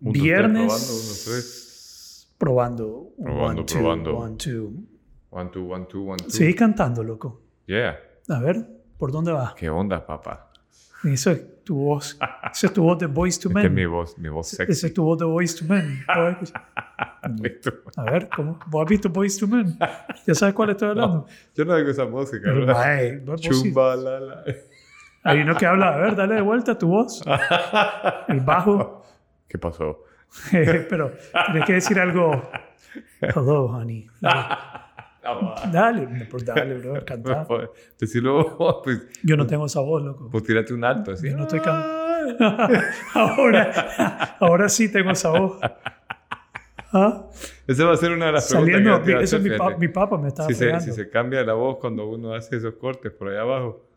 Viernes. Probando, uno. Probando. Probando, one, two, probando. one, two. One, two, one, two, one, two. Seguí cantando, loco. Yeah. A ver, ¿por dónde vas? ¿Qué onda, papá? Eso es tu voz. Esa es tu voz de Voice to Esta es Men. mi voz, mi voz Esa sexy. es tu voz de Voice to Men. A ver, ¿cómo? ¿Vos has visto Voice to Men? ¿Ya sabes cuál estoy hablando? Yo no oigo esa música, Pero, vos sí- Chumba, la, la. Hay uno que habla, a ver, dale de vuelta tu voz. El bajo. ¿Qué pasó? Pero tienes que decir algo. Hello, honey. Dale, pues dale, bro, cantar. Decirlo vos, pues, Yo no tengo esa voz, loco. pues tírate un alto así. Yo no estoy can- ahora, ahora sí tengo esa voz. ¿Ah? Esa va a ser una de las preguntas Saliendo, que te iba a eso mi, pa- mi papá me estaba si, se, si se cambia la voz cuando uno hace esos cortes por ahí abajo.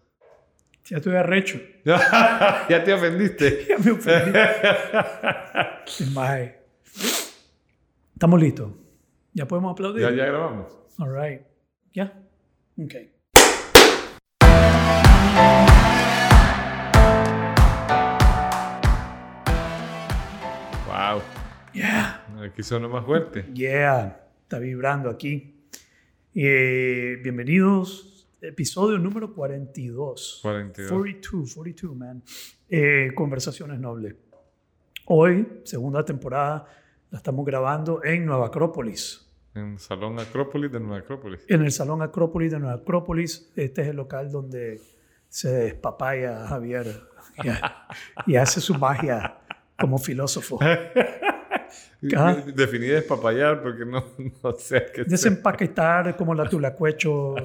Ya estoy arrecho. ya te ofendiste. Ya me ofendí. Mae. Estamos listos. ¿Ya podemos aplaudir? ya, ya grabamos. All right. ¿Ya? Ok. Wow. Yeah. Aquí sonó más fuerte. Yeah. Está vibrando aquí. Eh, bienvenidos. Episodio número 42. 42. 42, 42, man. Eh, Conversaciones Nobles. Hoy, segunda temporada, la estamos grabando en Nueva Acrópolis. En Salón Acrópolis de Nueva Acrópolis. En el Salón Acrópolis de Nueva Acrópolis. Este es el local donde se despapaya Javier y, y hace su magia como filósofo. Ah. Definida es papayar porque no, no sé qué sea. Desempaquetar como la tulacuecho.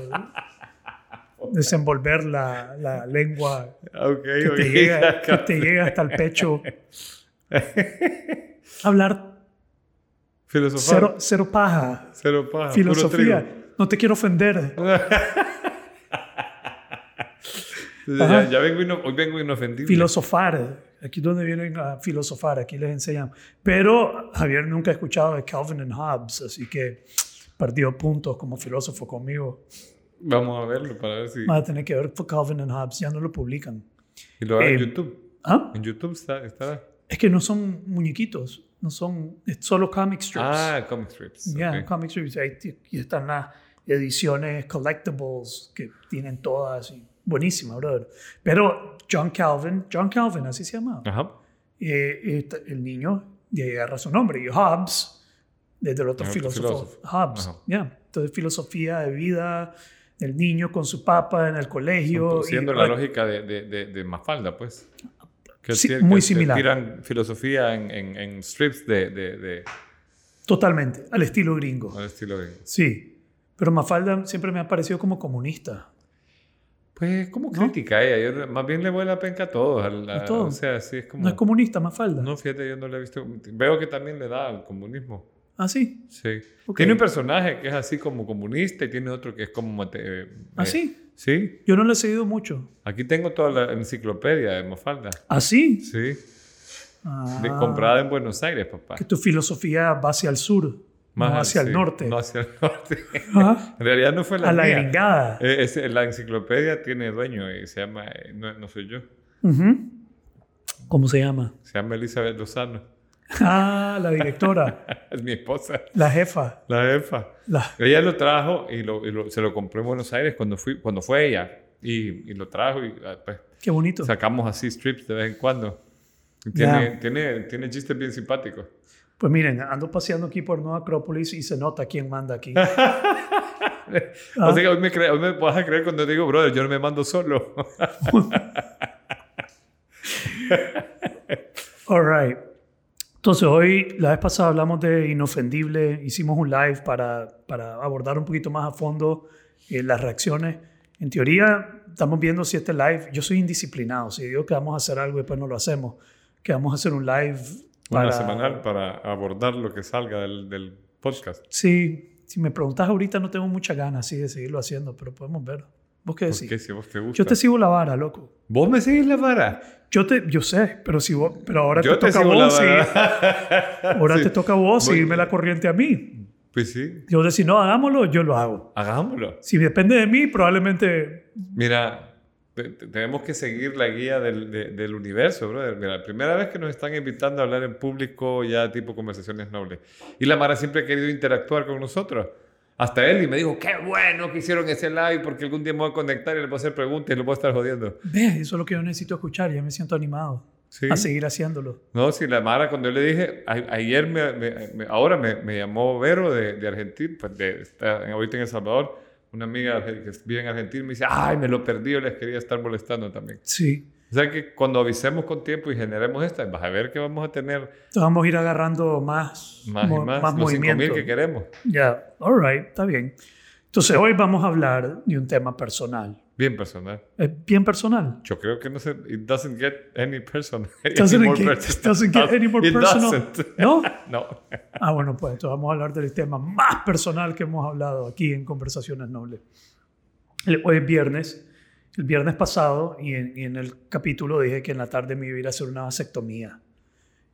Desenvolver la, la lengua Ok, que ok. te, llega, que te llega hasta el pecho. Hablar Filosofar. cero, cero paja. Cero paja. Filosofía. No te quiero ofender. Ya, ya vengo ino- hoy vengo inofendible. Filosofar. Aquí es donde vienen a filosofar, aquí les enseñan. Pero Javier nunca ha escuchado de Calvin and Hobbes, así que perdió puntos como filósofo conmigo. Vamos a verlo para ver si. Vas a tener que ver Calvin and Hobbes, ya no lo publican. Y lo hago en Eh, YouTube. ¿Ah? En YouTube está. está... Es que no son muñequitos, no son, es solo comic strips. Ah, comic strips. Ya, ok. comic strips. Ahí y están las ediciones collectibles que tienen todas. Y, buenísima, brother. Pero John Calvin, John Calvin, así se llama. Ajá. Eh, el niño, y ahí agarra su nombre. Y Hobbes, desde el otro filósofo. Hobbes, Ajá. ya. Entonces, filosofía de vida, el niño con su papa en el colegio. y- Siendo la lógica de, de, de, de Mafalda, pues. Que Sí, muy que similar. tiran filosofía en, en, en strips de, Totalmente, al estilo gringo. al estilo de. Sí. Pero Mafalda siempre me ha parecido como comunista. Pues como ¿No? crítica ella. Yo más bien le voy la penca a todos. a la- A todos. O sea, sí es como. No es comunista, Mafalda. No, fíjate, yo no le he visto. Veo que también le da al comunismo. Ah, sí. Sí. Tiene un personaje que es así como comunista y tiene otro que es como. mate- eh, ¿Ah, eh, sí? Sí. Yo no lo he seguido mucho. Aquí tengo toda la enciclopedia de Mafalda. ¿Ah, sí? Sí. Ah, De- comprada en Buenos Aires, papá. Que tu filosofía va hacia el sur, Más no hacia el norte. No hacia el norte. Ajá. en realidad no fue la A la gringada. Eh, ese- la enciclopedia tiene dueño y se llama, eh, no, no soy yo. ¿Cómo se llama? se llama Elizabeth Lozano. Ah, la directora, Es mi esposa, la jefa. la jefa. La... Ella lo trajo y, lo- y lo- se lo compró en Buenos Aires cuando, fui, cuando fue ella. Y, y lo trajo y ah, pues, Qué bonito. sacamos así strips de vez en cuando. Tiene, Ya. tiene, tiene chistes bien simpáticos. Pues miren, ando paseando aquí por Nueva Acrópolis y se nota quién manda aquí. O sea que hoy me, cre- hoy me vas a creer cuando digo, brother, yo no me mando solo. All right. Entonces, hoy, la vez pasada hablamos de Inofendible, hicimos un live para, para abordar un poquito más a fondo eh, las reacciones. En teoría, estamos viendo si este live, yo soy indisciplinado, si digo que vamos a hacer algo y después no lo hacemos, que vamos a hacer un live para... Una semanal para abordar lo que salga del, del podcast. Sí, si me preguntas ahorita no tengo muchas ganas de seguirlo haciendo, pero podemos ver. ¿Vos qué decís? Porque si vos te gusta. Yo te sigo la vara, loco. ¿Vos me seguís la vara? Yo te, yo sé, pero si vos, pero ahora Yo te te toca la vos, seguir- ahora Sí. te toca a vos Voy- seguirme la corriente a mí. Pues sí, Yo decir, no, hagámoslo, yo lo hago. hagámoslo. Si depende de mí, probablemente Mira, te- te- tenemos que seguir la guía del, de- del universo, brother. Mira, la primera vez que nos están invitando a hablar en público, ya tipo conversaciones nobles. Y la Mara siempre ha querido interactuar con nosotros. Hasta él y me dijo, qué bueno que hicieron ese live porque algún día me voy a conectar y le voy a hacer preguntas y lo voy a estar jodiendo. Ve, eso es lo que yo necesito escuchar. Ya me siento animado Sí. a seguir hacițiéndolo. No, sí, la Mara, cuando yo le dije, a- ayer, me, me- me- ahora me, me llamó Vero de, de Argentina, pues de, está ahorita en El Salvador, una amiga que vive en Argentina, me dice, ay, me lo perdí, yo les quería estar molestando también. Sí. O sea que cuando avisemos con tiempo y generemos esta, vas a ver que vamos a tener Entonces vamos a ir agarrando más, más mo- y más, los 5.000 movimiento. que queremos. Ya, all right, está bien. Entonces hoy vamos a hablar de un tema personal. Bien personal. Es bien personal. Yo creo que no se, it doesn't get any personal. Doesn't any more get- personal. doesn't get any more It personal. doesn't. ¿No? no. Ah, bueno, pues entonces vamos a hablar del tema más personal que hemos hablado aquí en Conversaciones Nobles. Hoy es viernes. El viernes pasado, y en, y en el capítulo dije que en la tarde me iba a ir a hacer una vasectomía.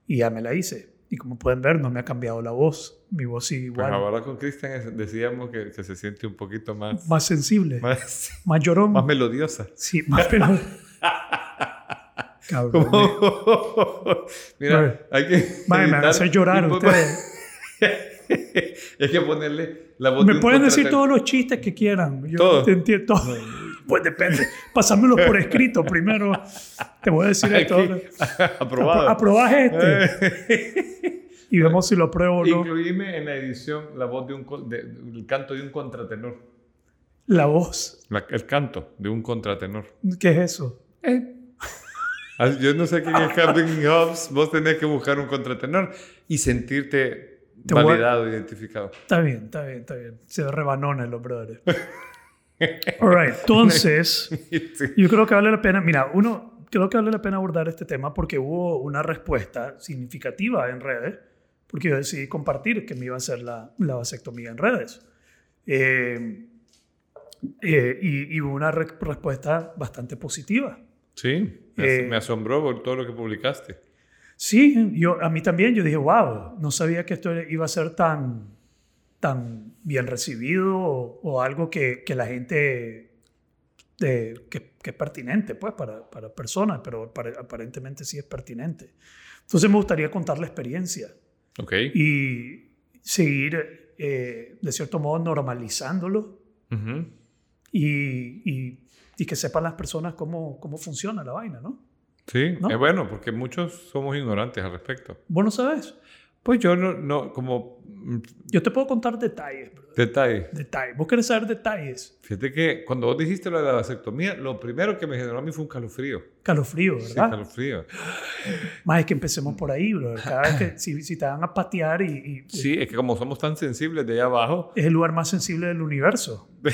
Y ya me la hice. Y como pueden ver, no me ha cambiado la voz. Mi voz sigue Pues igual. ahora con Cristian es- decíamos que, que se siente un poquito más, más sensible, más, más, llorón. más melodiosa. sí, más pero... Cabrón. Mira, Bueno. hay que. Vaya, me van a editar hacer llorar ustedes. hay que ponerle la voz Me pueden decir todos los chistes que quieran. Yo Todo. te entiendo. todo. Pues depende. Pásamelo por escrito primero. Te voy a decir esto. Aprobado. Aprobás este. Y vemos si lo apruebo o no. Incluíme en la edición la voz de un. de- el canto de un contratenor. La voz. La- el canto de un contratenor. ¿Qué es eso? Ah, Yo no sé quién es Calvin Hobbes. Vos tenés que buscar un contratenor y sentirte Te voy a- validado, identificado. Está bien, está bien, está bien. Se rebanona los brothers. All right. Entonces, yo creo que vale la pena. Mira, uno, creo que vale la pena abordar este tema porque hubo una respuesta significativa en redes. Porque yo decidí compartir que me iba a hacer la, la vasectomía en redes. Eh, eh, y, y hubo una re- respuesta bastante positiva. Sí, me, Eh, me asombró por todo lo que publicaste. Sí, yo, a mí también. Yo dije, wow, no sabía que esto iba a ser tan, tan bien recibido o, o algo que, que la gente, eh, que, que es pertinente pues, para, para personas, pero para- aparentemente sí es pertinente. Entonces me gustaría contar la experiencia Ok. y seguir, eh, de cierto modo, normalizándolo Ujú. y, y, y que sepan las personas cómo, cómo funciona la vaina, ¿no? Sí, ¿No? es bueno, porque muchos somos ignorantes al respecto. ¿Vos no sabes? Pues yo no, no como mm, Yo te puedo contar detalles, bro. detalle. Detalles. ¿Vos querés saber detalles? Fíjate que cuando vos dijiste lo de la vasectomía, lo primero que me generó a mí fue un calofrío. Calofrío, Sí, ¿verdad? calofrío. Más es que empecemos por ahí, bro. Cada vez que si, si te van a patear y, y- Sí, es que como somos tan sensibles de allá abajo, es el lugar más sensible del universo.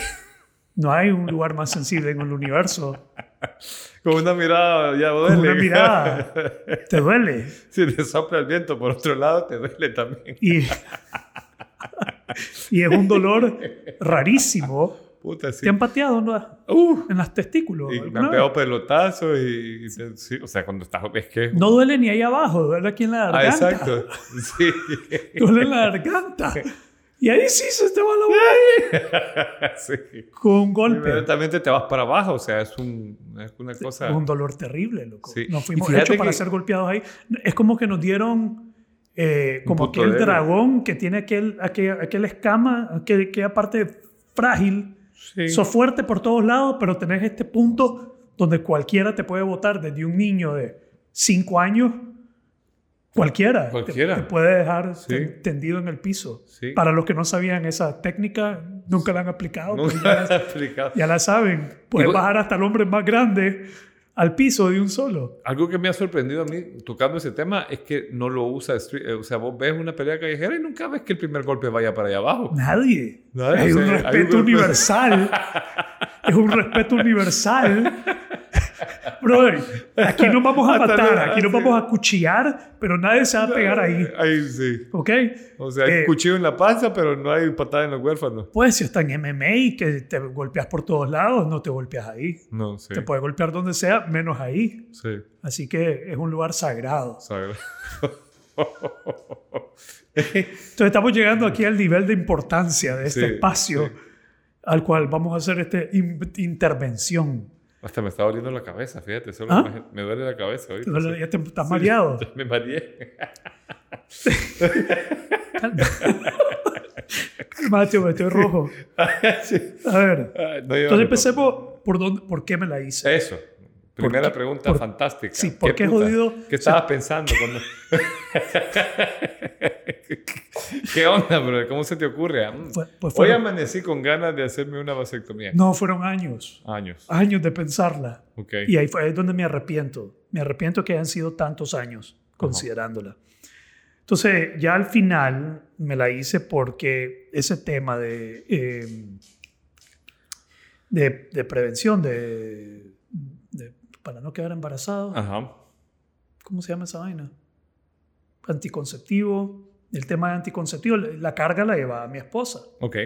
No hay un lugar más sensible en el universo. con una mirada ya duele. Con una mirada te duele. si te sopla el viento por otro lado, te duele también. Y, y es un dolor rarísimo. Puta, sí. ¿Te han pateado no? Uh, en las testículos? y me han pegado pelotazos y, y te- sí, o sea, cuando estás, es que... No duele ni ahí abajo, duele aquí en la ah, garganta. exacto. Sí. Duele en la garganta. Y ahí sí se te va la boca sí. con un golpe. Inmediatamente te vas para abajo, o sea, es, un, es una cosa... Es un dolor terrible, loco. Sí. Nos fuimos hechos para que- ser golpeados ahí. Es como que nos dieron eh, como aquel dragón que tiene aquel, aquel, aquel escama, aquel, aquella parte frágil. Sí. Sos fuerte por todos lados, pero tenés este punto donde cualquiera te puede votar, desde un niño de 5 años, cualquiera, te- Cualquiera. Te, puede dejar Sí. ten- tendido en el piso. Sí. Para los que no sabían esa técnica, nunca la han aplicado. Nunca ya- he explicado. ya la saben. Puedes bajar hasta el hombre más grande al piso de un solo. Algo que me ha sorprendido a mí tocando ese tema es que no lo usa street- eh, O sea, vos ves una pelea callejera y nunca ves que el primer golpe vaya para allá abajo. Nadie. Nadie, hay o un sea, hay respeto un- universal. es un respeto universal. Brother, aquí no vamos a matar, aquí no sí. vamos a cuchillar, pero nadie se va a pegar ahí. Ahí sí. ¿Ok? O sea, hay Eh, cuchillo en la panza, pero no hay patada en los huérfanos. Pues si está en MMA, que te golpeas por todos lados, no te golpeas ahí. No, sí. Te puedes golpear donde sea, menos ahí. Sí. Así que es un lugar sagrado. sabe. Entonces estamos llegando aquí al nivel de importancia de este Sí, espacio sí. al cual vamos a hacer esta in- intervención. Hasta me está doliendo la cabeza, fíjate. Solo ¿Ah? me, me duele la cabeza sí. Ya te estás Sí, mareado. me mareé. Mateo, me estoy rojo. A ver. Ay, no, yo Entonces no- empecemos por, dónde, por qué me la hice. Eso. Primera pregunta por- fantástica. sí, ¿por qué jodido? ¿Qué estabas pensando cuando... ¿Qué onda, bro? ¿Cómo se te ocurre? Mm. Pues Hoy fueron- amanecí con ganas de hacerme una vasectomía. No, fueron años. Años. Años de pensarla. Ok. Y ahí fue ahí es donde me arrepiento. Me arrepiento que hayan sido tantos años considerándola. Entonces, ya al final me la hice porque ese tema de, eh, de, de prevención, de- para no quedar embarazado, Ajá. ¿cómo se llama esa vaina? Anticonceptivo. El tema de anticonceptivo, la carga la llevaba mi esposa. Ok.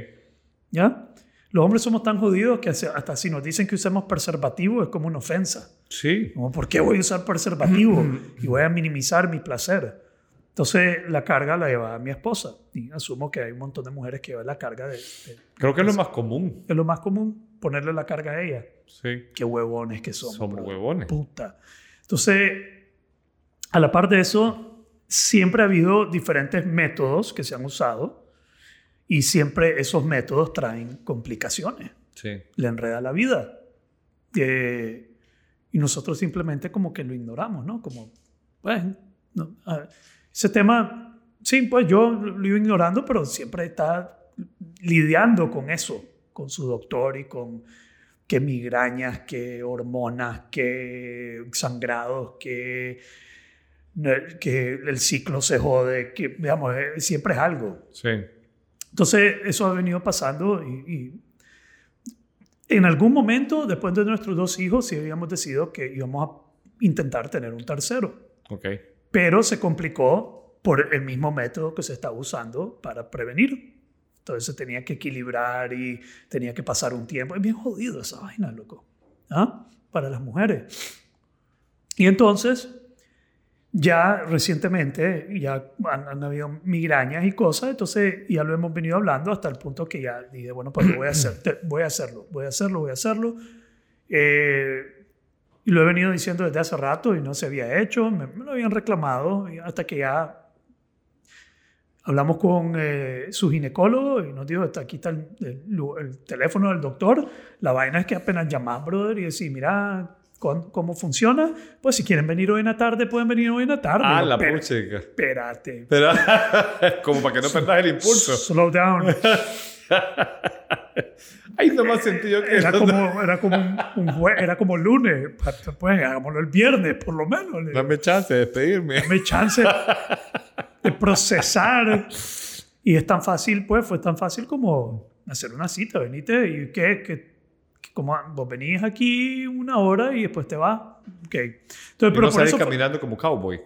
¿Ya? Los hombres somos tan jodidos que hasta hasta si nos dicen que usemos preservativo es como una ofensa. Sí. Como, ¿por qué voy a usar preservativo? y voy a minimizar mi placer. Entonces, la carga la lleva mi esposa. Y asumo que hay un montón de mujeres que llevan la carga de, de- Creo que es lo más común. es lo más común, ponerle la carga a ella. Sí. Qué huevones que somos. Somos brother. huevones. Puta. Entonces, a la par de eso, siempre ha habido diferentes métodos que se han usado y siempre esos métodos traen complicaciones. Sí. Le enreda la vida. Eh, y nosotros simplemente como que lo ignoramos, ¿no? Como, bueno, no, ese tema, sí, pues yo lo iba ignorando, pero siempre está lidiando con eso, con su doctor y con qué migrañas, qué hormonas, qué sangrados, qué, que el ciclo se jode, que, digamos, eh, siempre es algo. Sí. Entonces, eso ha venido pasando y, y en algún momento, después de nuestros dos hijos, sí habíamos decidido que íbamos a intentar tener un tercero, Ok. pero se complicó por el mismo método que se estaba usando para prevenir. Entonces se tenía que equilibrar y tenía que pasar un tiempo. Es bien jodido esa vaina, loco. ¿Ah? Para las mujeres. Y entonces, ya recientemente, ya han, han habido migrañas y cosas, entonces ya lo hemos venido hablando hasta el punto que ya dije, bueno, pues lo voy a hacer, voy a hacerlo, voy a hacerlo, voy a hacerlo. Eh, y lo he venido diciendo desde hace rato y no se había hecho, me, me lo habían reclamado hasta que ya hablamos con eh, su ginecólogo y nos dijo, "Está- aquí está el, el el teléfono del doctor, la vaina es que apenas llamás, brother, y decís, mira cómo funciona, pues si quieren venir hoy en la tarde, pueden venir hoy en la tarde. Ah, la "Espera- puchica. Espérate. Como para que no perdas el impulso. Slow down. Ay, no más sentido que Era eso. como, era como, un, un jue- era como lunes. Pues hagámoslo el viernes, por lo menos. Dame chance de despedirme. Dame chance de procesar. Y es tan fácil, pues, fue tan fácil como hacer una cita. Venite y que, que, como vos venís aquí una hora y después te vas. Ok. Entonces, Y pero no por eso caminando como cowboy.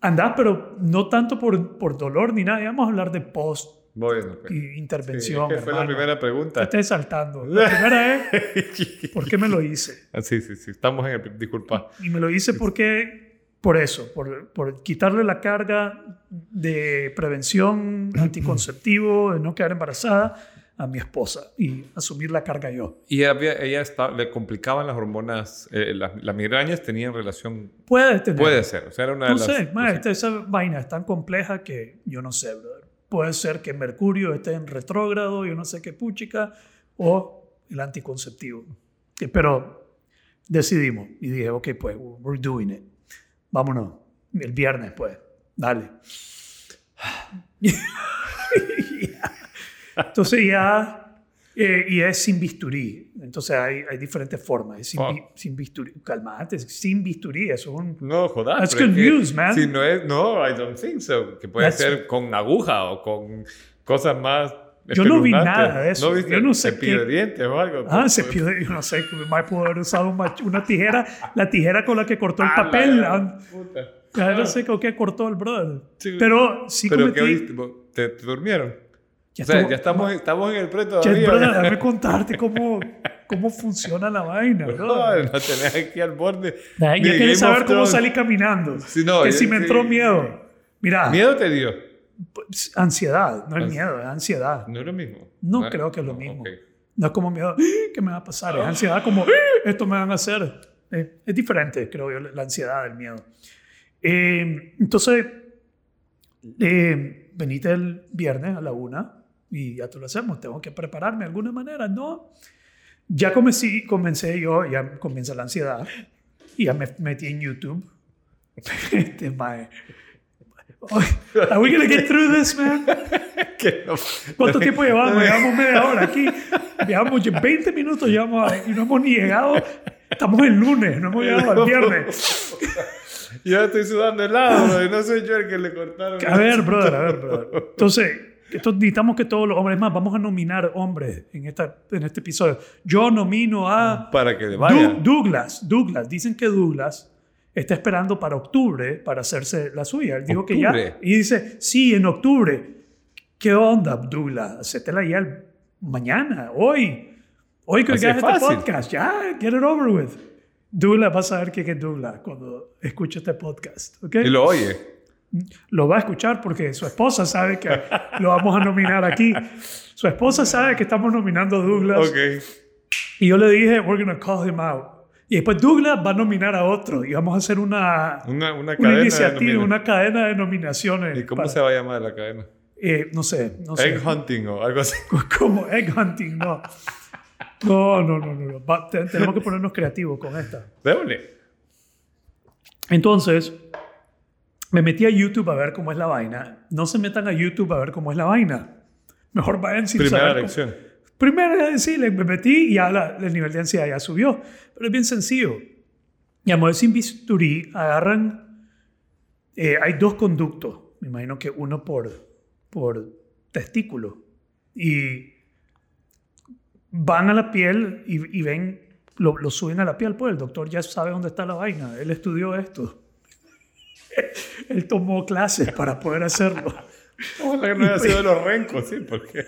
andás, pero no tanto por, por dolor ni nada. Vamos a hablar de post Bueno, pues. y Sí, intervención. que fue la primera Te pregunta. estés saltando. La primera es, ¿por qué me lo hice? Ah, sí, sí, sí. Estamos en el... Disculpa. Y me lo hice porque, por eso, por, por quitarle la carga de prevención anticonceptivo, de no quedar embarazada a mi esposa y asumir la carga yo. Y había, ella está, le complicaban las hormonas, eh, las, las migrañas tenían relación, Puede tener. puede ser, o sea, era una de No las... sé, ma, cositas. esta- esa vaina es tan compleja que yo no sé, brother. Puede ser que Mercurio esté en retrógrado, yo no sé qué puchica, o el anticonceptivo. Eh, Pero decidimos y dije, ok, pues, we're doing it. Vámonos. El viernes, pues. Dale. Entonces ya, eh, y es sin bisturí. Entonces hay, hay diferentes formas. Es sin, bi- sin bisturí. Calmate, sin bisturí. Eso es un No, jodas. That's good news, man. Si no es, no, I don't think so. Que puede That's- ser con aguja o con cosas más. Yo no vi nada de eso. No viste Yo no sé cepillo qué- de dientes o algo. Ah, se pide, yo no sé, me pudo haber usado una tijera, la tijera con la que cortó el ah, la papel. gran ah, puta. No sé con qué cortó el brother. Sí. Pero sí Pero cometí... ¿qué viste? ¿Vos- ¿Te, te durmieron? Ya o sea, estuvo- ya estamos, estamos en el pre Ya, todavía. brother, déjame contarte cómo, cómo funciona la vaina, No, brother. no tenés aquí al borde. Game quieres of saber cómo salí caminando. Sí, no, que yo- si me sí. entró miedo. Mira, ¿Miedo te dio? Pues, ansiedad, no es miedo, es ansiedad. No es lo mismo. No Ah, creo que es lo no, mismo. ok. No es como miedo, ¿qué me va a pasar? Es ansiedad como, esto me van a hacer. Eh, es diferente, creo yo, la ansiedad del miedo. Eh, entonces, eh, venite el viernes a la una y ya te lo hacemos. Tengo que prepararme de alguna manera, ¿no? Ya comencé, comencé yo, ya comienza la ansiedad y ya me metí en YouTube. este, mae. Are we gonna get through this, man? ¿Cuánto tiempo llevamos? Llevamos media hora aquí. Llevamos 20 minutos llevamos y no hemos ni llegado. Estamos el lunes, no hemos llegado al viernes. Yo estoy sudando helado, no soy yo el que le cortaron. A ver, brother, a ver, brother. Entonces, esto, necesitamos que todos los hombres, más, vamos a nominar hombres en, esta, en este episodio. Yo nomino a... Para que le vaya. Douglas, Douglas. Dicen que Douglas está esperando para octubre para hacerse la suya. Él dijo que ya... Y dice, sí, en octubre. ¿Qué onda, Douglas? Hacétela ya mañana, hoy. Hoy que hagas este podcast. Ya, get it over with. Douglas va a saber quién es Douglas cuando escuche este podcast. ¿okay? Y lo oye. Lo va a escuchar porque su esposa sabe que lo vamos a nominar aquí. Su esposa sabe que estamos nominando a Douglas. Okay. Y yo le dije, we're going to call him out. Y después Douglas va a nominar a otro y vamos a hacer una, una, una, iniciativa, una cadena de nominaciones. ¿Y cómo se va a llamar la cadena? Eh, no sé, no sé. Egg hunting o algo así. Como egg hunting, no. No, no, no, no. tenemos que ponernos creativos con esta. Déjale. Entonces, me metí a YouTube a ver cómo es la vaina. No se metan a YouTube a ver cómo es la vaina. Mejor vayan sin Primera lección. Primera, sí, me metí y ya el nivel de ansiedad ya subió. Pero es bien sencillo. Y a sin bisturí agarran... Eh, hay dos conductos. Me imagino que uno por, por testículo. Y van a la piel y, ven, lo, lo, suben a la piel, pues el doctor ya sabe dónde está la vaina. Él estudió esto. Él tomó clases para poder hacerlo. Ojalá que no haya sido de los rencos, sí, porque...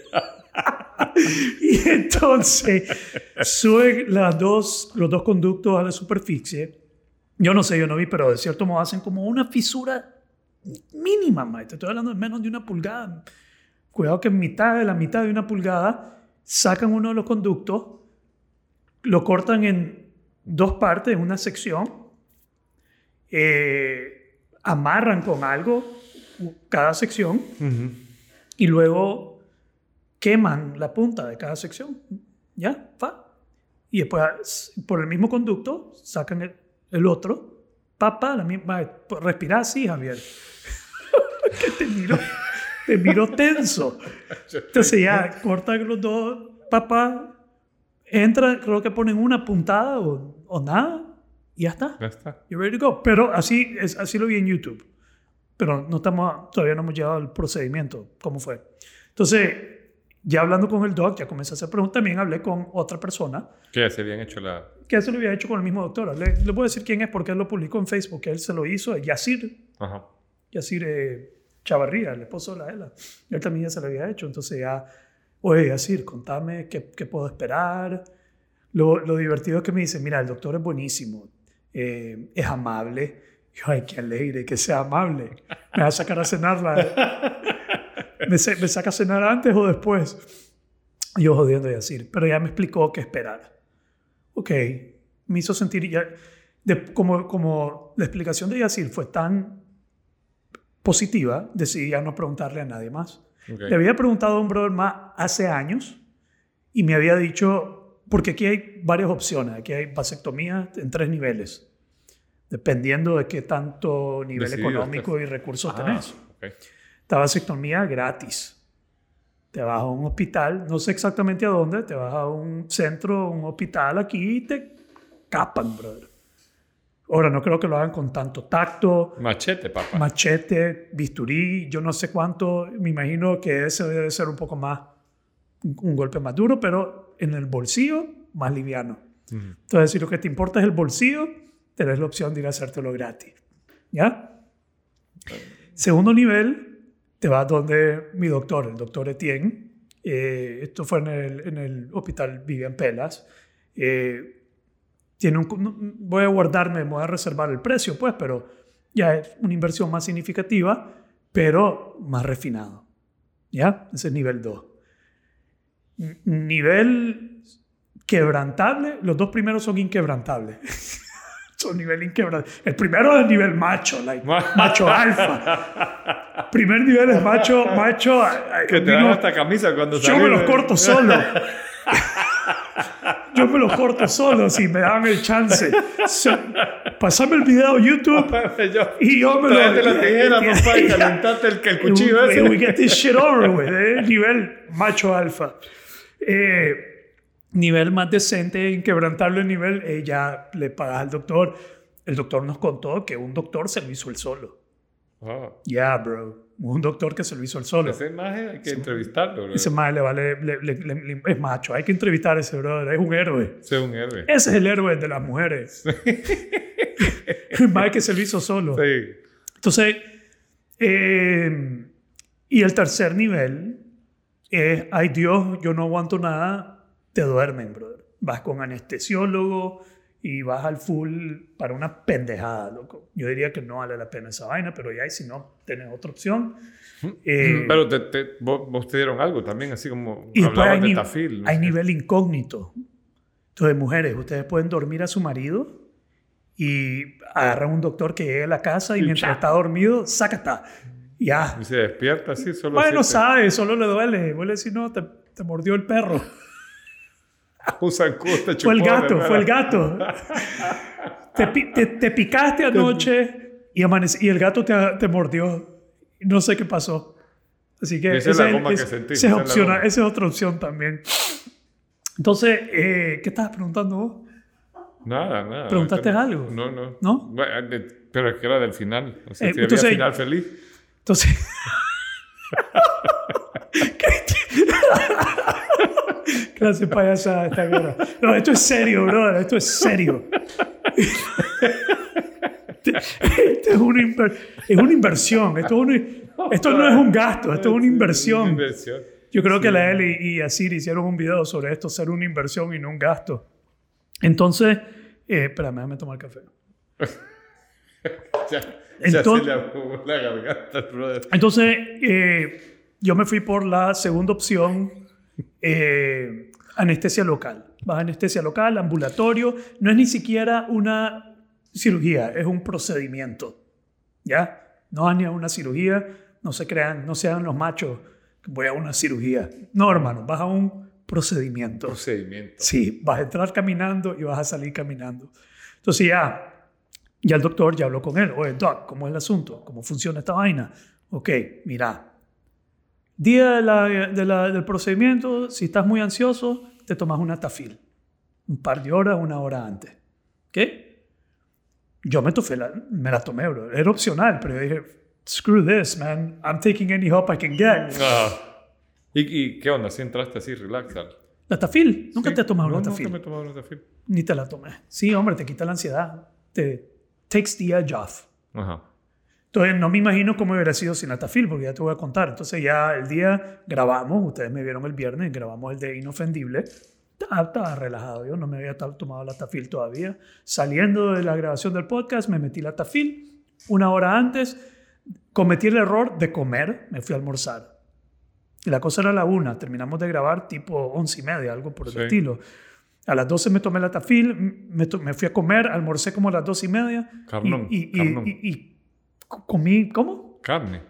y entonces sube las dos, los dos conductos a la superficie. Yo no sé, yo no vi, pero de cierto modo hacen como una fisura mínima, Te estoy hablando de menos de una pulgada. Cuidado que en mitad de la mitad de una pulgada sacan uno de los conductos, lo cortan en dos partes, en una sección, eh, amarran con algo cada sección y luego queman la punta de cada sección. ¿Ya? ¿Va? Y después, por el mismo conducto, sacan el, otro. Papá, la misma. Respira así, Javier. que te miro, te miro tenso. Entonces ya cortan los dos. Papá, entra, creo que ponen una puntada o, o nada. Y ya está. Ya está. You're ready to go. Pero así, es, así lo vi en YouTube. Pero no estamos, todavía no hemos llegado al procedimiento. ¿Cómo fue? Entonces, ya hablando con el doc, ya comencé a hacer preguntas. También hablé con otra persona. Que se habían hecho la. Que se lo había hecho con el mismo doctor. Le, le puedo decir quién es porque él lo publicó en Facebook. Que él se lo hizo. Yacir. Ajá. Yacir eh, Chavarría, el esposo de la Ela. Él también ya se lo había hecho. Entonces ya. Oye, Yacir, contame qué, qué puedo esperar. Lo, lo, divertido es que me dice: Mira, el doctor es buenísimo. Eh, es amable. Yo, ay, qué alegre que sea amable. Me va a sacar a cenar la me, saca a cenar antes o después. yo jodiendo y decir, pero ya me explicó qué esperar. Ok, me hizo sentir ya, como, como la explicación de Yacir fue tan positiva, decidí ya no preguntarle a nadie más. Le había preguntado a un brother más hace años y me había dicho, porque aquí hay varias opciones, aquí hay vasectomía en tres niveles, dependiendo de qué tanto nivel económico y recursos ah, tenés. Okay. Esta vasectomía gratis. Te vas a un hospital, no sé exactamente a dónde, te vas a un centro, un hospital aquí y te capan, brother. Ahora, no creo que lo hagan con tanto tacto. Machete, papá. Machete, bisturí, yo no sé cuánto. Me imagino que ese debe ser un poco más, un golpe más duro, pero en el bolsillo, más liviano. Entonces, si lo que te importa es el bolsillo, tenés la opción de ir a hacértelo gratis. ¿Ya? Segundo nivel, te vas donde mi doctor, el doctor Etienne. Eh, esto fue en el, en el hospital Vivian Pelas. Eh, tiene un, voy a guardarme, voy a reservar el precio, pues, pero ya es una inversión más significativa, pero más refinado. ¿Ya? Ese es nivel 2. N- Nivel quebrantable, los dos primeros son inquebrantables. nivel inquebrantable. El primero es nivel macho, like, macho alfa. Primer nivel es macho, macho. ay, Que te digo, dan hasta camisa cuando yo me los de- corto solo. Yo me los corto solo si me dan el chance. So, pasame el video a YouTube Yo- y yo me lo... La tijera, papá, y calentate el, el cuchillo ese. we get this shit over with. eh, Nivel macho alfa. Eh, nivel más decente, inquebrantable nivel, eh, ya le pagas al doctor. El doctor nos contó que un doctor se lo hizo el solo. Ah, Ya, bro. Un doctor que se lo hizo el solo. ese maje hay que entrevistarlo. bro. Ese más le vale, le- le- le- es macho. Hay que entrevistar a ese brother. Es un héroe. Ese es un héroe. Ese es el héroe de las mujeres. el más que se lo hizo solo. Sí. Entonces, eh, y el tercer nivel es, ay Dios, yo no aguanto nada, te duermen, brother. Vas con anestesiólogo y vas al full para una pendejada, loco. Yo diría que no vale la pena esa vaina, pero ya, y si no, tenés otra opción. Eh, Pero te, te- vos, vos te dieron algo también, así como y hablabas hay, de tafil. hay nivel incógnito. Entonces, mujeres, ustedes pueden dormir a su marido y agarran un doctor que llegue a la casa y Y mientras cha. está dormido, sácata. Ya. Y se despierta así, solo Bueno, así, te- sabe, solo le duele. Vuelve a decir, no, te, te mordió el perro. Un zancudo Fue el gato, fue el gato. te, te- te picaste anoche y, y el gato te, te mordió. No sé qué pasó. Así que Esa es esa la goma que sentí, esa esa es la esa otra opción también. Entonces, eh, ¿qué estabas preguntando vos? Nada, nada. ¿Preguntaste Ahorita- algo? No, no. ¿No? Bueno, de- pero es que era del final. O sea, Eh, si entonces- había final feliz. Entonces. Clase payasada esta guerra. No, esto es serio, brother. Esto es serio. Esto es una, inver- es una inversión. Esto, es una- esto no es un gasto, esto es una inversión. Yo creo que la Eli y Asir hicieron un video sobre esto, ser una inversión y no un gasto. Entonces, eh, espérame, déjame tomar café. Ya, ya Entonces- se le ahogó la garganta, brother. Entonces, eh, yo me fui por la segunda opción, eh, anestesia local. Vas a anestesia local, ambulatorio. No es ni siquiera una cirugía, es un procedimiento. ¿Ya? No vas ni a una cirugía, no se crean, no sean los machos, voy a una cirugía. No, hermano, vas a un procedimiento. Procedimiento. Sí, vas a entrar caminando y vas a salir caminando. Entonces ya, ya el doctor ya habló con él. Oye, doc, ¿cómo es el asunto? ¿Cómo funciona esta vaina? Ok, mira. Día de la- de la- del procedimiento, si estás muy ansioso, te tomas una tafil. Un par de horas, una hora antes. ¿Qué? Yo me, tofé la- me la tomé, bro. Era opcional, pero yo dije, screw this, man. I'm taking any help I can get. Ah. ¿Y, ¿Y qué onda? Si entraste así, relax. al- La tafil, nunca Sí. te has tomado no, una tafil. Nunca me he tomado una tafil. Ni te la tomé. Sí, hombre, te quita la ansiedad. Te takes the edge off. Ajá. Entonces, no me imagino cómo hubiera sido sin la tafil, porque ya te voy a contar. Entonces, ya el día grabamos, ustedes me vieron el viernes, grabamos el de Inofendible. Estaba, estaba relajado, yo no me había to- tomado la tafil todavía. Saliendo de la grabación del podcast, me metí la tafil. Una hora antes, cometí el error de comer, me fui a almorzar. Y la cosa era la una, terminamos de grabar tipo once y media, algo por el Sí. estilo. A las 12 me tomé la tafil, me, to- me fui a comer, almorcé como a las dos y media. Carnón, Y, y- y- carnón. y- y co- comí, ¿cómo? Carne.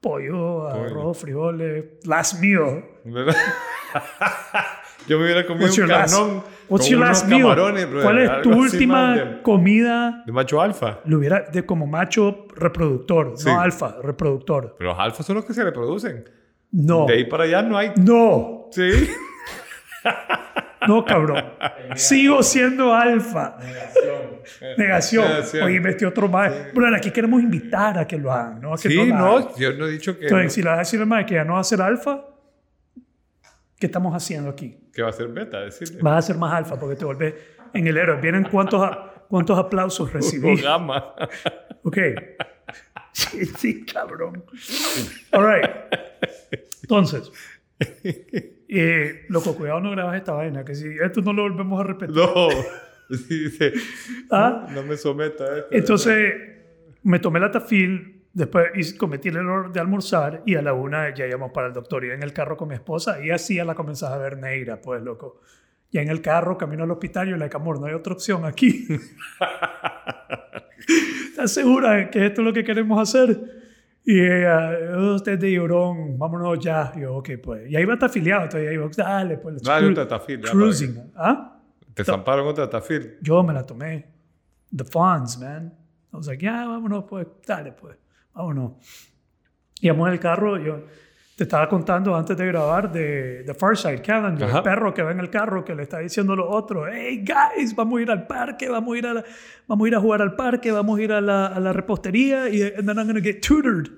Pollo, arroz, frijoles, last meal. ¿Verdad? Yo me hubiera comido un carnón what's con your unos last meal? camarones, brother, ¿Cuál es tu última de- comida? De macho alfa. Lo hubiera de como macho reproductor, Sí. no alfa, reproductor. Pero los alfas son los que se reproducen. No, De ahí para allá no hay. no, Sí. no, cabrón. Sigo siendo alfa. Negación. Negación. Oye, metí otro más. Bueno, aquí queremos invitar a que lo hagan, ¿no? A que Sí, hagan. no, yo no he dicho que, Entonces, si le vas a decir al mae que ya no va a ser alfa, ¿qué estamos haciendo aquí? que va a ser beta, decirle. Vas a ser más alfa porque te volvés en el héroe. Vienen cuántos, cuántos aplausos recibí. Gama. Ok. Sí, sí, cabrón. All right. Entonces, eh, loco, cuidado, no grabas esta vaina, que si esto no lo volvemos a repetir. No. Dice, ¿Ah? no me someta a esto. Entonces, me tomé la tafil, después y cometí el error de almorzar y a la una ya íbamos para el doctor. Y en el carro con mi esposa y así ya la comenzaba a ver negra, pues, loco. Y en el carro, camino al hospital, yo le dije, amor, no hay otra opción aquí. ¿Estás segura que esto es lo que queremos hacer? Y ella, oh, usted es de llorón, vámonos ya. Y yo, ok, pues. Y ahí va a estar afiliado, entonces ahí dale, pues. Dale un Tafil. Cruising. ¿Ah? Te zamparon otra Tafil. Yo me la tomé. The Fonz, man. I was like, ya, vámonos, pues, dale, pues, vámonos. Y en el carro, yo te estaba contando antes de grabar de The Farside Calendar, el perro que va en el carro que le está diciendo a los otros, hey guys, vamos a ir al parque, vamos a ir a, vamos a, ir a jugar al parque, vamos a ir a la, a la repostería y and then I'm gonna get tutored.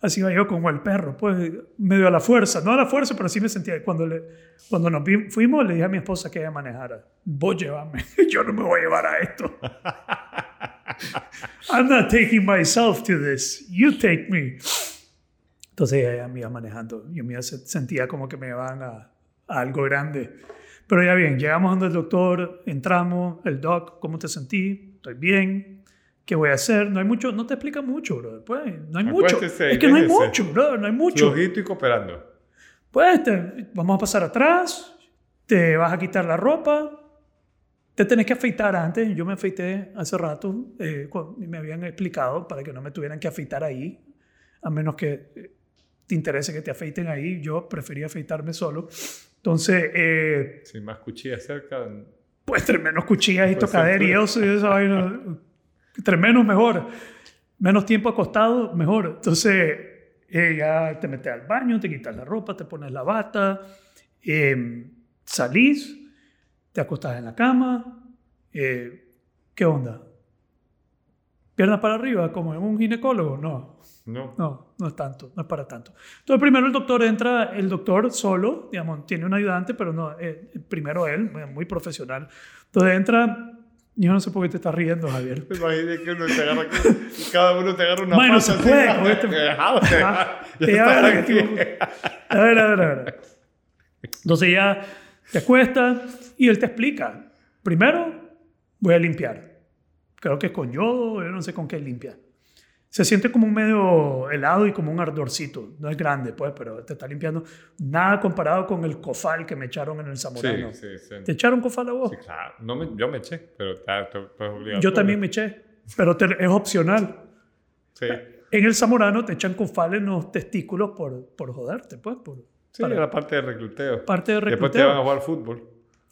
Así va yo como el perro, pues medio a la fuerza, no a la fuerza, pero sí me sentía. Cuando, le, cuando nos fuimos, le dije a mi esposa que ella manejara. Vos llévame, yo no me voy a llevar a esto. I'm not taking myself to this, you take me. Entonces ella me iba manejando. Yo me sentía como que me iban a, algo grande. Pero ya bien, llegamos donde el doctor, entramos, el doc, ¿cómo te sentí? Estoy bien. ¿Qué voy a hacer? No hay mucho, no te explica mucho, bro. Pues, no hay mucho. Es que no hay mucho, bro, no hay mucho. Flojito y cooperando. Pues vamos a pasar atrás, te vas a quitar la ropa, te tenés que afeitar antes. Yo me afeité hace rato, eh, me habían explicado para que no me tuvieran que afeitar ahí, a menos que eh, te interese que te afeiten ahí. Yo prefería afeitarme solo. Entonces... Eh, Sin más cuchillas cerca. Pues tres menos cuchillas y y eso, y esa vaina. Tres menos mejor. Menos tiempo acostado, mejor. Entonces eh, ya te metes al baño, te quitas la ropa, te pones la bata, eh, salís, te acostás en la cama. Eh, ¿Qué onda? ¿Piernas para arriba como en un ginecólogo? No. No. No, no es tanto, no es para tanto. Entonces, primero el doctor entra, el doctor solo, digamos, tiene un ayudante, pero no, eh, primero él, muy profesional. Entonces entra, yo no sé por qué te estás riendo, Javier. Imagínate que uno te agarra, cada uno te agarra una bueno, pata. se puede, con este... a ver, a ver, a ver. Entonces ya te acuestas y él te explica. Primero, voy a limpiar. Creo que con yodo, yo no sé con qué limpia. Se siente como un medio helado y como un ardorcito. No es grande, pues, pero te está limpiando. Nada comparado con el cofal que me echaron en el Zamorano. Sí, sí, sí. ¿Te echaron cofal a vos? Sí, claro. No me, yo me eché, pero está, obligado. Yo también me eché, pero es opcional. Sí. En el Zamorano te echan cofal en los testículos por, por joderte, pues. Por, sí, para, la parte de recluteo. Parte de recluteo. Después te van a jugar fútbol.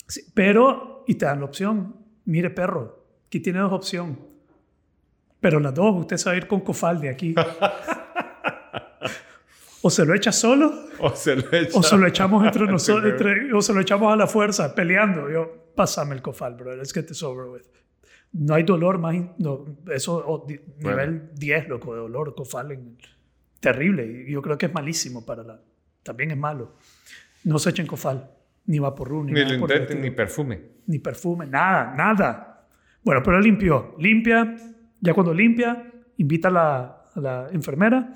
Sí, pero, y te dan la opción. Mire, perro, aquí tiene dos opciones pero las dos, usted sabe ir con cofal de aquí. o se lo echa solo, o se lo, o se lo echamos entre nosotros, o se lo echamos a la fuerza, peleando. Yo, pásame el cofal, bro, let's get this over with. No hay dolor más, no, eso, nivel 10, loco, de dolor, cofal, en, terrible. Yo creo que es malísimo para la, también es malo. No se echen cofal, ni vaporru, ni, ni nada ni perfume. Ni perfume, nada, nada. Bueno, pero limpió, limpia, ya cuando limpia, invita a la, a la enfermera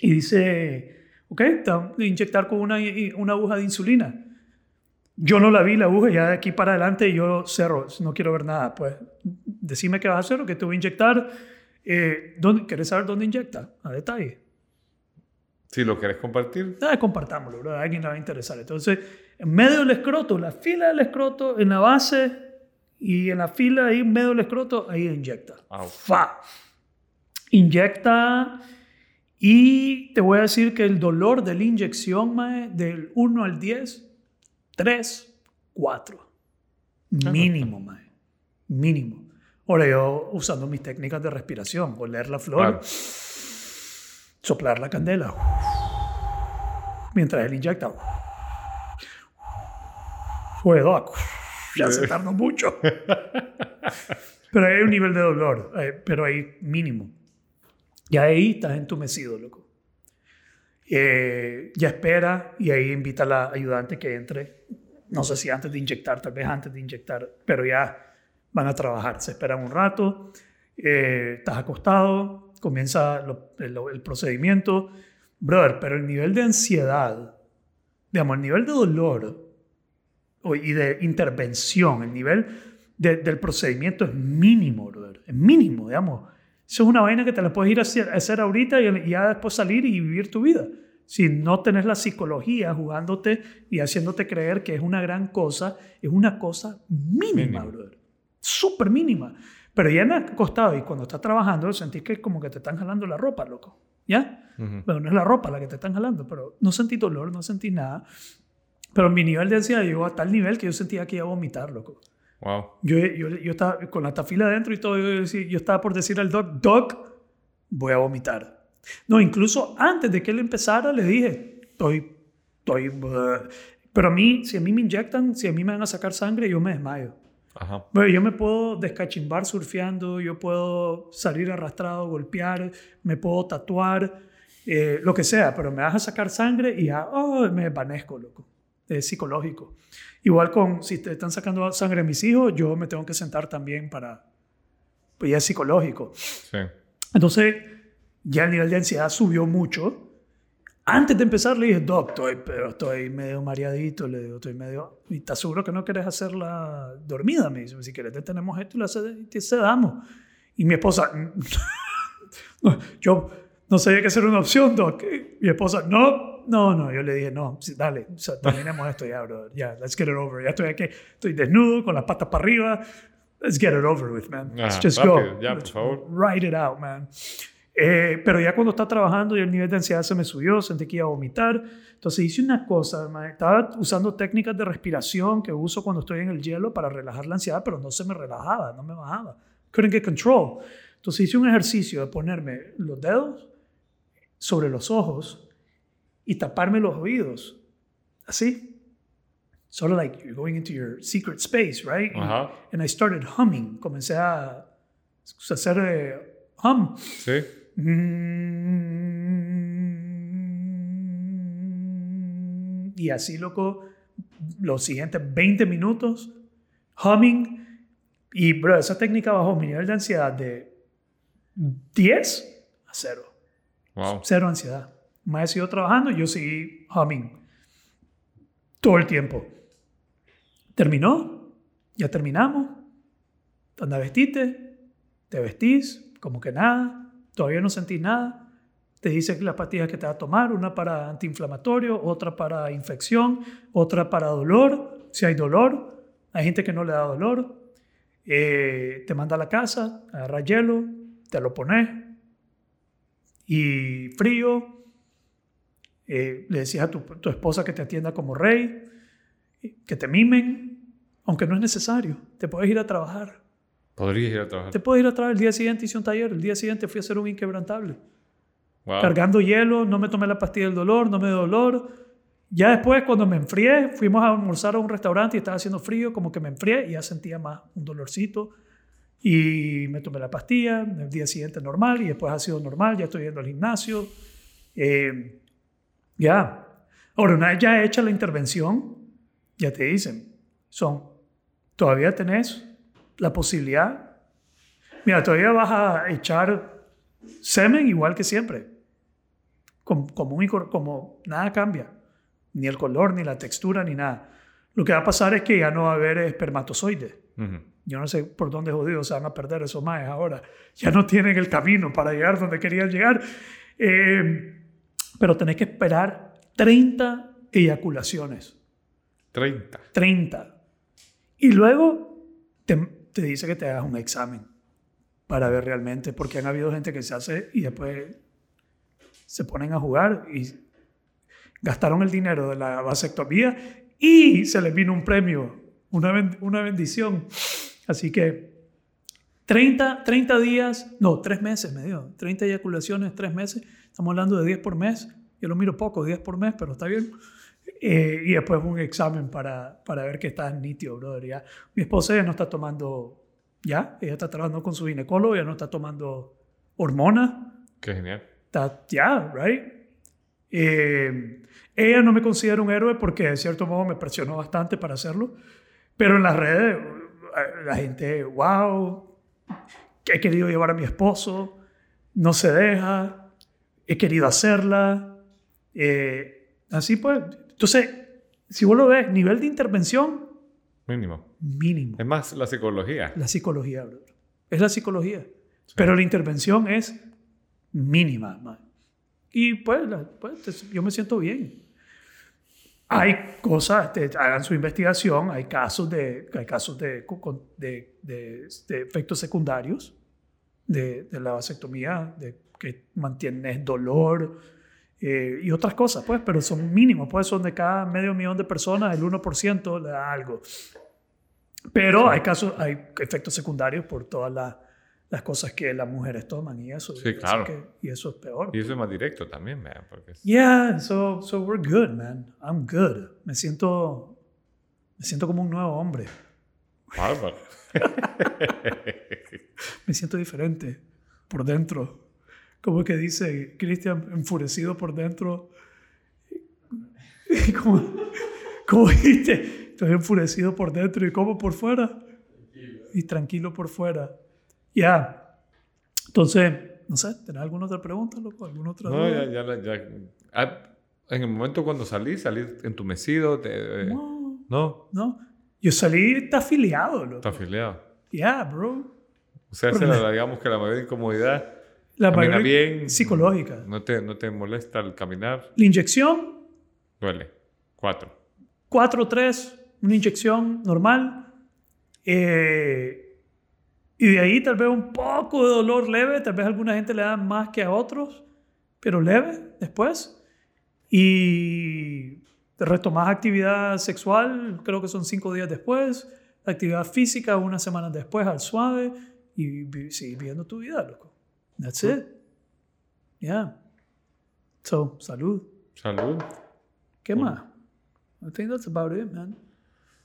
y dice, ok, te a inyectar con una, una aguja de insulina. Yo no la vi la aguja, ya de aquí para adelante yo cerro, no quiero ver nada. Pues decime qué vas a hacer o qué te voy a inyectar. Eh, ¿dónde, ¿Quieres saber dónde inyecta? A detalle. Si lo quieres compartir. Ah, compartámoslo, a alguien le va a interesar. Entonces, en medio del escroto, la fila del escroto, en la base y en la fila ahí medio del escroto, ahí inyecta. Fa. Inyecta y te voy a decir que el dolor de la inyección, mae, del 1 al 10, 3, 4. Mínimo, mae. Mínimo. Ahora yo usando mis técnicas de respiración, oler la flor, soplar la candela, mientras él inyecta. Fue ya se tardó mucho. pero hay un nivel de dolor, eh, pero hay mínimo. Y ahí estás entumecido, loco. Eh, ya espera y ahí invita a la ayudante que entre. No sé si antes de inyectar, tal vez antes de inyectar, pero ya van a trabajar. Se esperan un rato, eh, estás acostado, comienza el, el, procedimiento. Brother, pero el nivel de ansiedad, digamos, el nivel de dolor y de intervención, el nivel del procedimiento es mínimo, brother. Es mínimo, digamos. Eso es una vaina que te la puedes ir a hacer, a hacer ahorita y, ya después salir y vivir tu vida. Si no tenés la psicología jugándote y haciéndote creer que es una gran cosa, es una cosa mínima, brother. Súper mínima. Pero ya me ha costado y cuando estás trabajando sentís que como que te están jalando la ropa, loco. ¿Ya? Bueno, no es la ropa la que te están jalando, pero no sentí dolor, no sentí nada. Pero mi nivel de ansiedad llegó a tal nivel que yo sentía que iba a vomitar, loco. Wow. Yo, yo, yo estaba con la tafila adentro y todo, yo, yo estaba por decir al doc, doc, voy a vomitar. No, incluso antes de que él empezara le dije, estoy, estoy, pero a mí, si a mí me inyectan, si a mí me van a sacar sangre, yo me desmayo. Ajá. Bueno, yo me puedo descachimbar surfeando, yo puedo salir arrastrado, golpear, me puedo tatuar, eh, lo que sea, pero me vas a sacar sangre y ya, oh, me desvanezco, loco. Es psicológico. Igual con, si te están sacando sangre a mis hijos, yo me tengo que sentar también para, pues ya es psicológico. Sí. Entonces, ya el nivel de ansiedad subió mucho. Antes de empezar le dije, Doc, estoy, pero estoy medio mareadito, le digo, estoy medio... ¿Y te aseguro que no quieres hacerla dormida? Me dice, si quieres te tenemos esto y la sedamos. Y mi esposa, yo no sabía que era una opción, Doc. Mi esposa, no, no, no. Yo le dije, no, dale, terminemos esto ya, bro. Ya, let's get it over. Ya estoy aquí, estoy desnudo, con las patas para arriba. Let's get it over with, man. Let's Ah, just rápido, go. ya, por Let's favor. Write it out, man. Eh, pero ya cuando estaba trabajando y el nivel de ansiedad se me subió, sentí que iba a vomitar. Entonces hice una cosa, man. estaba usando técnicas de respiración que uso cuando estoy en el hielo para relajar la ansiedad, pero no se me relajaba, no me bajaba. Couldn't get control. Entonces hice un ejercicio de ponerme los dedos sobre los ojos y taparme los oídos. Así. Sort of like you're going into your secret space, right? Y- Ajá. And I started humming. Comencé a, a hacer eh, hum. Sí. Y así, loco, los siguientes 20 minutos, humming. Y, bro, esa técnica bajó mi nivel de ansiedad de 10 a 0. Wow. Cero ansiedad. Me he seguido trabajando y yo seguí humming todo el tiempo. Terminó, ya terminamos. Anda, vestiste, te vestís, como que nada, todavía no sentís nada. Te dice las pastillas que te va a tomar, una para antiinflamatorio, otra para infección, otra para dolor, si hay dolor. Hay gente que no le da dolor. Eh, te manda a la casa, agarra hielo, te lo pones, y frío. Eh, le decías a tu, tu esposa que te atienda como rey, que te mimen, aunque no es necesario. Te puedes ir a trabajar. Podrías ir a trabajar. Te puedes ir a trabajar. El día siguiente hice un taller. El día siguiente fui a hacer un inquebrantable. Wow. Cargando hielo, no me tomé la pastilla del dolor, no me dio dolor. Ya después, cuando me enfrié, fuimos a almorzar a un restaurante y estaba haciendo frío, como que me enfrié y ya sentía más un dolorcito. Y me tomé la pastilla, el día siguiente normal y después ha sido normal, ya estoy yendo al gimnasio. Eh, ya. Ahora, una vez ya hecha la intervención, ya te dicen, son, todavía tenés la posibilidad. Mira, todavía vas a echar semen igual que siempre. Como, como, como nada cambia. Ni el color, ni la textura, ni nada. Lo que va a pasar es que ya no va a haber espermatozoides. Yo no sé por dónde jodidos se van a perder esos más ahora. Ya no tienen el camino para llegar donde querían llegar. Eh, pero tenés que esperar 30 eyaculaciones. 30. 30. Y luego te, te dice que te hagas un examen para ver realmente, porque han habido gente que se hace y después se ponen a jugar y gastaron el dinero de la vasectomía y se les vino un premio, una, ben- una bendición. Así que 30, 30 días, no, 3 meses me dio, 30 eyaculaciones, 3 meses, estamos hablando de 10 por mes, yo lo miro poco, 10 por mes, pero está bien. Eh, y después un examen para, para ver que estás nítido, brother. Ya. Mi esposa ya no está tomando, ya, ella está trabajando con su ginecólogo, ya no está tomando hormonas, Qué genial. está, ya, right? Eh, ella no me considera un héroe porque de cierto modo me presionó bastante para hacerlo, pero en las redes la gente, wow, que he querido llevar a mi esposo, no se deja, he querido hacerla, eh, así pues, entonces, si vos lo ves, nivel de intervención Mínimo. mínimo. Es más la psicología. La psicología, brother. Es la psicología. Pero la intervención es mínima. man. Y pues, la- pues, yo me siento bien. Hay cosas, te- hagan su investigación, hay casos de, hay casos de, de, de- de efectos secundarios de, de la vasectomía, de que mantienes dolor eh, y otras cosas, pues, pero son mínimos, pues son de cada medio millón de personas, el 1% le da algo. Pero hay casos, hay efectos secundarios por todas las, las cosas que las mujeres toman y eso. Sí, Así claro. que- y eso es peor. Y eso es más directo también, man, porque es- Yeah, so, so we're good, man. I'm good. Me siento, me siento como un nuevo hombre. bárbaro. Me siento diferente por dentro. Como que dice Cristian, enfurecido por dentro. como, como dijiste, estoy enfurecido por dentro y como por fuera. Y tranquilo por fuera. Ya. Entonces, no sé, ¿tenés alguna otra pregunta, loco? ¿Alguna otra No, duda? ya, ya, ya. Ah, en el momento cuando salí, salí entumecido, te- eh, No, no, no. Yo salí afiliado, loco. está afiliado. Yeah, bro. O sea, esa era, digamos que la mayor incomodidad. La Camina bien. psicológica. No te, no te molesta el caminar. La inyección, Duele. Cuatro. 4 o 3, una inyección normal. Eh, y de ahí tal vez un poco de dolor leve, tal vez a alguna gente le da más que a otros, pero leve después. Y retomás actividad sexual, creo que son 5 días después, actividad física unas semanas después al suave y vi- seguir viviendo tu vida, loco. That's it. Yeah. So, salud. Salud. ¿Qué más? I think that's about it, man.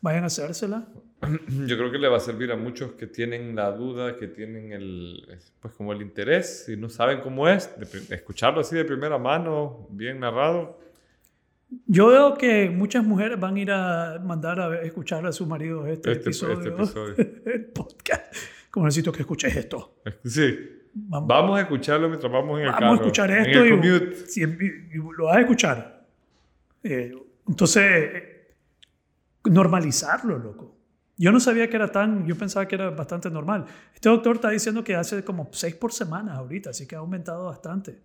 Vayan a hacérsela. Yo creo que le va a servir a muchos que tienen la duda, que tienen el, pues como el interés y no saben cómo es, de escucharlo así de primera mano, bien narrado. Yo veo que muchas mujeres van a ir a mandar a escuchar a su marido este, Este- episodio, este episodio. el podcast. Como necesito que escuches esto. Sí. Vamos, Vamos a escucharlo mientras vamos en el vamos carro. a escuchar en esto el y, si- y- lo vas a escuchar. Eh, entonces, eh, normalizarlo, loco. Yo no sabía que era tan, yo pensaba que era bastante normal. Este doctor está diciendo que hace como seis por semana ahorita, así que ha aumentado bastante.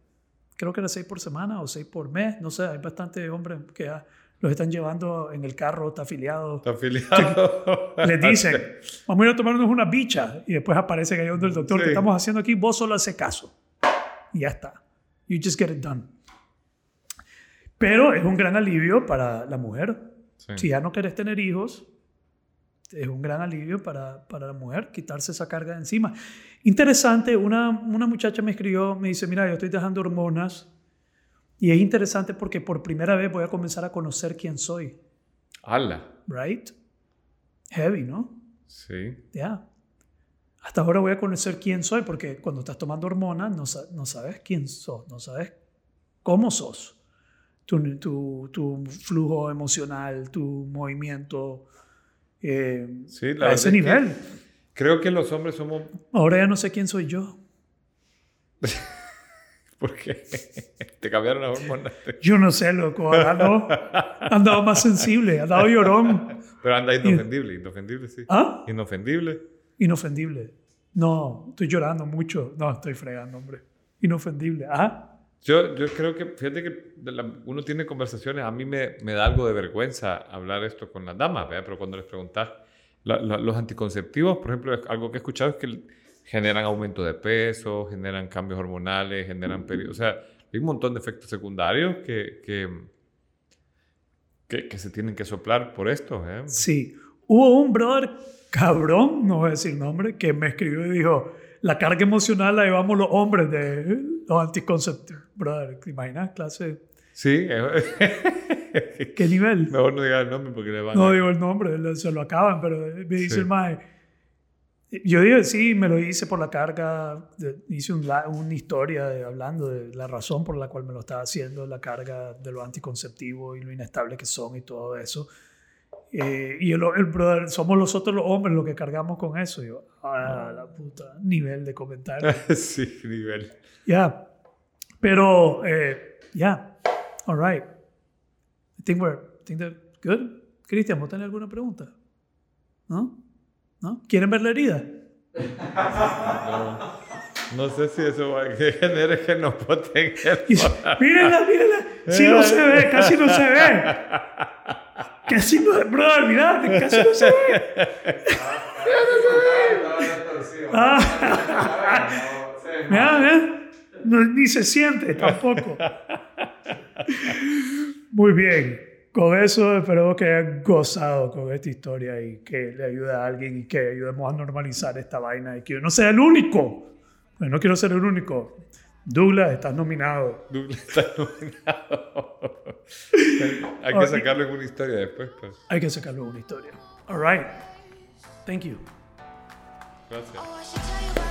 Creo que era seis por semana o seis por mes, no sé, hay bastante hombres que ya los están llevando en el carro, está afiliado. Está afiliado. Les dicen, vamos a ir a tomarnos una bicha y después aparece donde el doctor, Sí. que estamos haciendo aquí? Vos solo hace caso. Y ya está. You just get it done. Pero es un gran alivio para la mujer. Sí. Si ya no querés tener hijos, es un gran alivio para, para la mujer quitarse esa carga de encima. Interesante, una, una muchacha me escribió, me dice, mira, yo estoy dejando hormonas y es interesante porque por primera vez voy a comenzar a conocer quién soy, Ala. right? Heavy, ¿no? Sí. Ya. Hasta ahora voy a conocer quién soy porque cuando estás tomando hormonas no, sa- no sabes quién sos, no sabes cómo sos. Tu, tu, tu flujo emocional, tu movimiento. eh, Sí, la a ese que nivel. Creo que los hombres somos... Ahora ya no sé quién soy yo. Porque te cambiaron las hormonas. Yo no sé, loco. Ando, andado más sensible, andado llorón. Pero anda inofendible, inofendible, sí. ¿Ah? Inofendible. Inofendible. No, estoy llorando mucho. No, estoy fregando, hombre. Inofendible. ¿Ah? Yo, yo creo que, fíjate que uno tiene conversaciones, a mí me, me da algo de vergüenza hablar esto con las damas, ¿verdad? pero cuando les preguntas, la- la- los anticonceptivos, por ejemplo, algo que he escuchado es que generan aumento de peso, generan cambios hormonales, generan periodos, o sea, hay un montón de efectos secundarios que, que, que, que se tienen que soplar por esto. ¿eh? Sí. Hubo un brother cabrón, no voy a decir nombre, que me escribió y dijo, la carga emocional la llevamos los hombres de los anticonceptivos. Brother, ¿te imaginas? Clase. Sí, ¿Qué nivel? mejor no diga el nombre porque le van No a... digo el nombre, se lo acaban, pero me dice Sí. el mae. Yo dije, sí, me lo hice por la carga, de- hice un una historia de- hablando de la razón por la cual me lo estaba haciendo, la carga de los anticonceptivos y lo inestable que son y todo eso. Eh, y el, el brother, somos nosotros los hombres los que cargamos con eso. Yo, ah, la puta, nivel de comentario. sí, nivel. Ya. Pero, eh, ya. All right. I think we're, I think that good. Cristian, ¿vos tenés alguna pregunta? ¿No? ¿No? ¿Quieren ver la herida? No. No sé si eso va a que genere genopotengia. mírenla, mírenla. Sí no se ve, casi no se ve. Casi no se ve. Brother, mirá, casi no se ve. Ah. Mira, mira. No, ni se siente tampoco. Muy bien. Con eso espero que hayan gozado con esta historia y que le ayude a alguien y que ayudemos a normalizar esta vaina y que yo no sea el único. Pues no quiero ser el único. Douglas, estás nominado. Douglas, estás nominado. Hay que sacarlo en una historia después. Pues. Hay que sacarlo en una historia. All right. Thank you. Gracias.